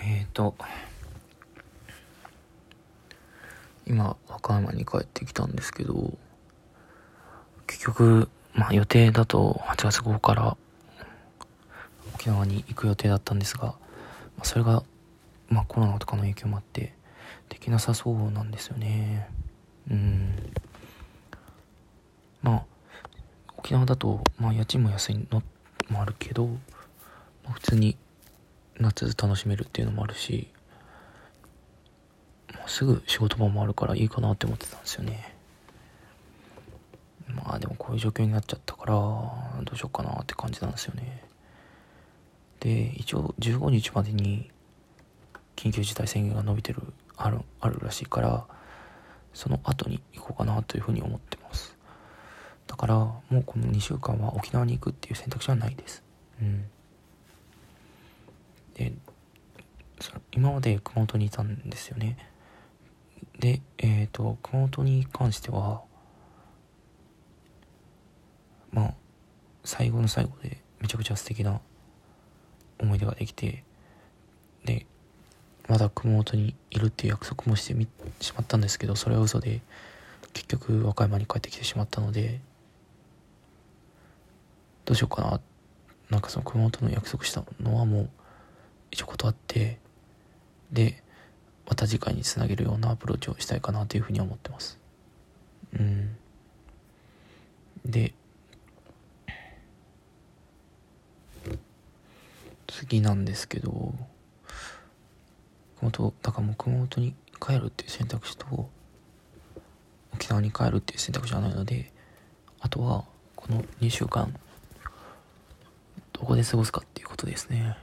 えーと、今、和歌山に帰ってきたんですけど、結局、まあ予定だと8月号から沖縄に行く予定だったんですが、ま、それが、まあコロナとかの影響もあって、できなさそうなんですよね。うん。まあ、沖縄だと、まあ家賃も安いのもあるけど、まあ、普通に夏楽しめるっていうのもあるし、もうすぐ仕事場もあるからいいかなって思ってたんですよね。まあでもこういう状況になっちゃったから、どうしようかなって感じなんですよね。で、一応15日までに緊急事態宣言が伸びてる、ある、あるらしいから、その後に行こうかなというふうに思ってます。だから、もうこの2週間は沖縄に行くっていう選択肢はないです。うん。で今まで熊本にいたんですよね。でえっ、ー、と熊本に関してはまあ最後の最後でめちゃくちゃ素敵な思い出ができてでまだ熊本にいるっていう約束もしてみしまったんですけどそれは嘘で結局和歌山に帰ってきてしまったのでどうしようかな。なんかその熊本の約束したのはもう一応断ってでまた次回につなげるようなアプローチをしたいかなというふうに思ってます。うん。で次なんですけど熊本だからもう熊本に帰るっていう選択肢と沖縄に帰るっていう選択肢はないのであとはこの2週間どこで過ごすかっていうことですね。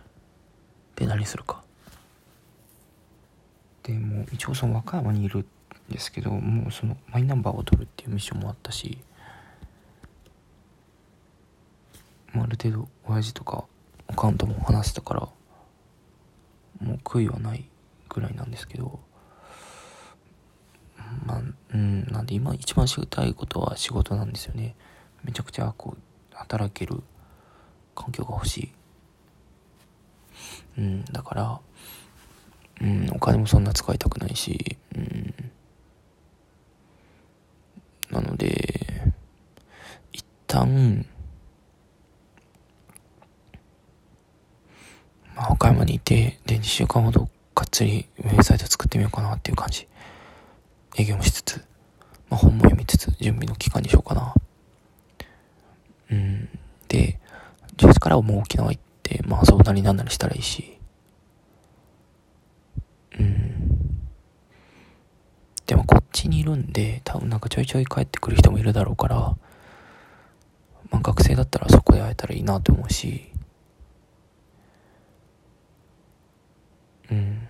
で何するか。でも一応その和歌山にいるんですけどもうそのマイナンバーを取るっていうミッションもあったし、あ、る程度親父とかアカウントも話したからもう悔いはないぐらいなんですけどまあうんなんで今一番したいことは仕事なんですよね。めちゃくちゃこう働ける環境が欲しい。うん、だから、うん、お金もそんな使いたくないし、うん、なので、一旦、まあ、岡山にいて、で、2週間ほどがっつりウェブサイト作ってみようかなっていう感じ。営業もしつつ、まあ、本も読みつつ、準備の期間にしようかな。うん。で、10月からはもう沖縄行って、まあ相談になんなりしたらいいし。うん。でもこっちにいるんで、多分なんかちょいちょい帰ってくる人もいるだろうから、まあ学生だったらそこで会えたらいいなと思うし、うん。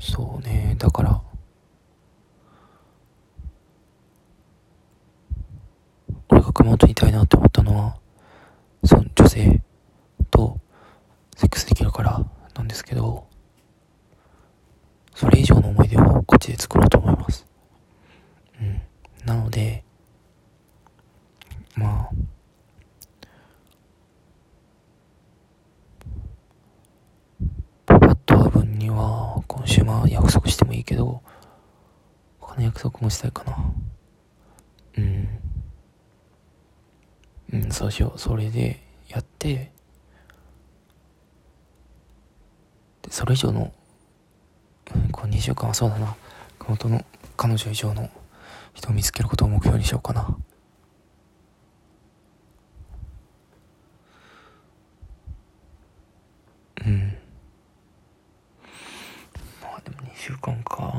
そうね、だから、俺が熊本にいたいなって思ったのは、その女性とセックスできるからなんですけど、それ以上の思い出をこっちで作ろうと思います。うん。なので、まあ、今週は約束してもいいけど、他の約束もしたいかな。うん。うん、そうしよう。それでやって、で、それ以上の、この2週間はそうだな。熊本の彼女以上の人を見つけることを目標にしようかな。うん。週間か。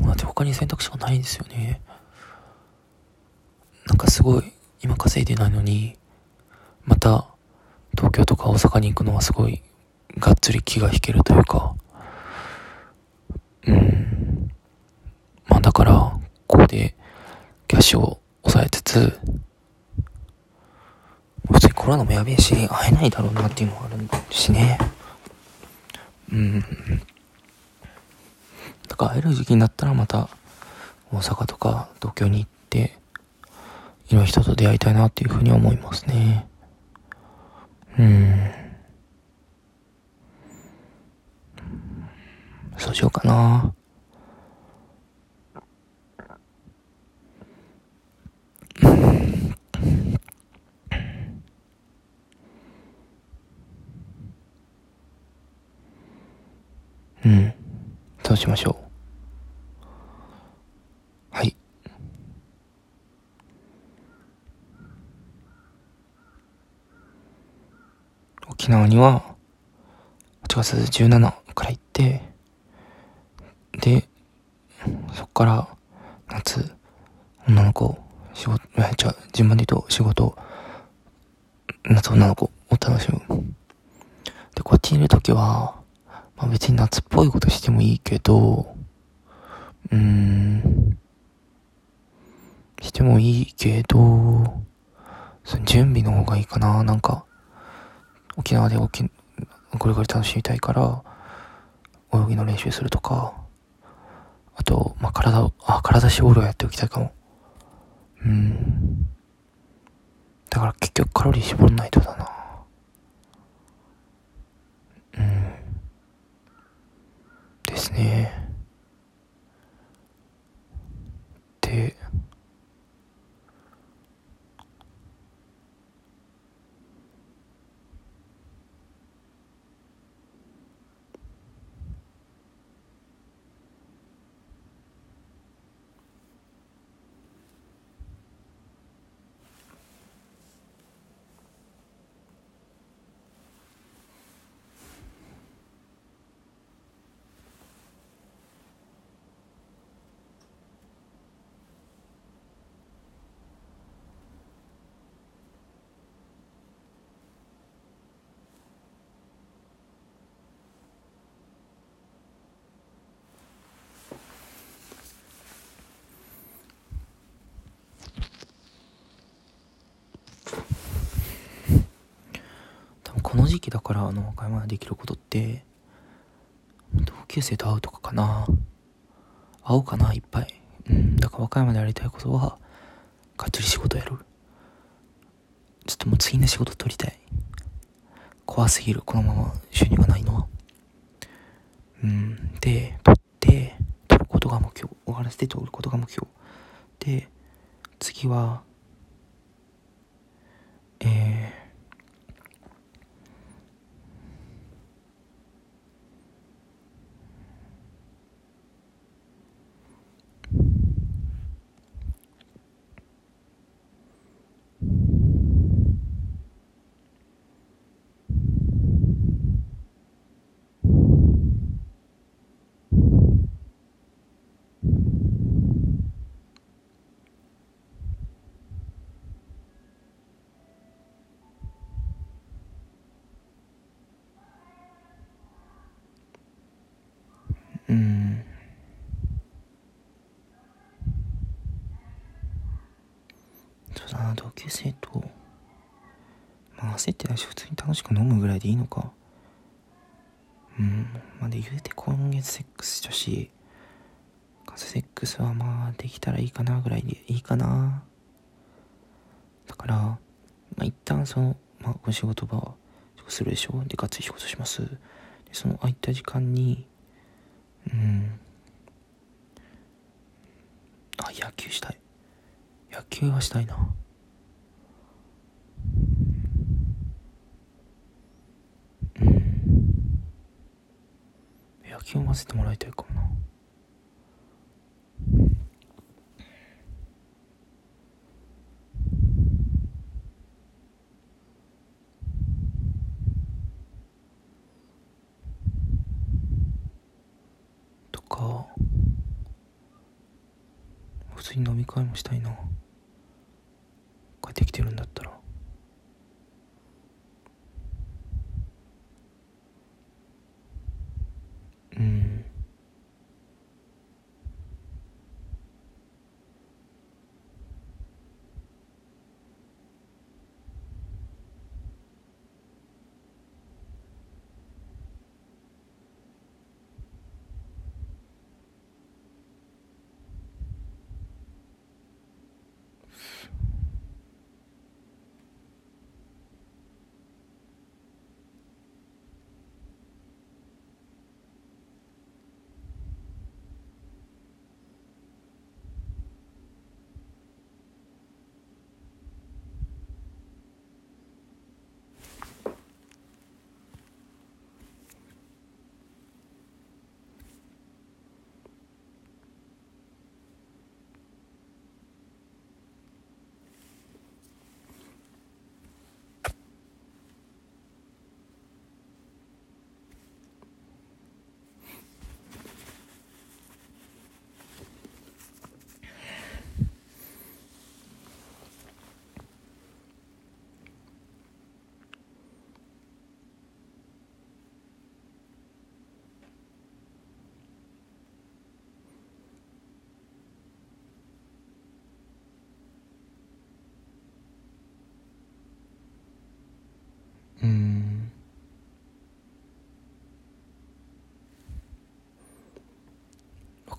だって他に選択肢がないんですよね。なんかすごい今稼いでないのにまた東京とか大阪に行くのはすごいがっつり気が引けるというか。うん。まあだからここでキャッシュをつ、普通にコロナもやべえし、会えないだろうなっていうのもあるしね。うん。だから会える時期になったらまた、大阪とか東京に行って、いろんな人と出会いたいなっていうふうに思いますね。うん。そうしようかな。うん。そうしましょう？はい。沖縄には、8月17から行って、で、そっから、夏、女の子、仕事、え、じゃ順番で言うと仕事、夏女の子を楽しむ。で、こっちにいるときは、まあ別に夏っぽいことしてもいいけど、うーん、してもいいけど、その準備の方がいいかな。なんか、沖縄で沖、これから楽しみたいから、泳ぎの練習するとか、あと、まあ、体、あ、体絞るをやっておきたいかも。うん。だから結局カロリー絞らないとだな。うん。ですね。で、この時期だからあの和歌山でできることって同級生と会うとかかな。会おうかないっぱい。うんだから和歌山でやりたいことはがっつり仕事やる。ちょっともう次の仕事取りたい。怖すぎる。このまま収入がないのは。うんで取って取ることが目標。終わらせて取ることが目標。で次はえーうん級生とまあ焦ってないし普通に楽しく飲むぐらいでいいのか。うんまあで言うて今月セックスしたしセックスはまあできたらいいかなぐらいでいいかな。だからまあ一旦そのまあお仕事場するでしょ。でがっつり仕事します。でその空いた時間にうん。あ野球したい。野球はしたいな。野球を混ぜてもらいたいかもな。普通に飲み会もしたいな。帰ってきてるんだ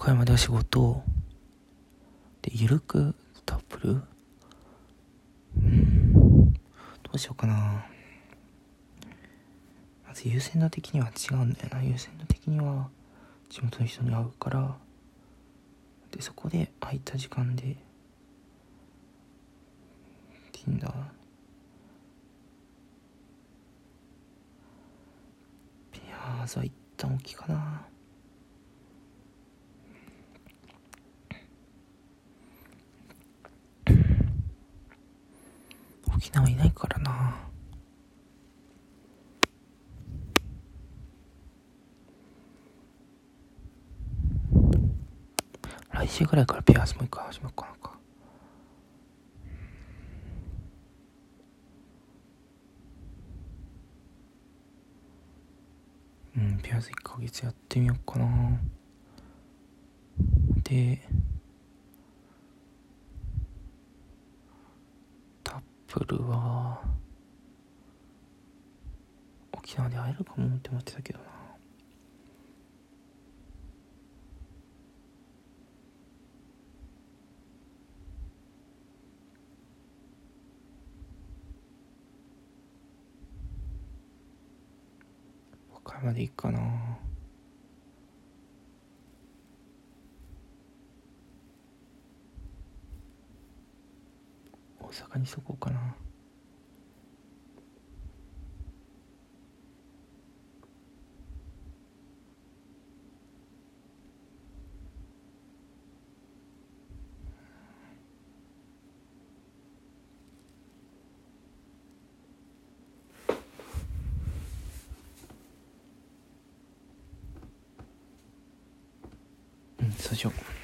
岡山では仕事でゆるくタップル。うん。どうしようかな。まず優先度的には違うんだよな。優先度的には地元の人に会うから。でそこで空いた時間で Tinder ピアーズは一旦大きいかな。沖縄いないからな。来週ぐらいからピアスもう一回始めようかなか。うんピアス1ヶ月やってみようかな。でタップルは沖縄で会えるかもって思ってたけどな。和歌山でいいかな大阪にしとこうかな。うんそうしよう。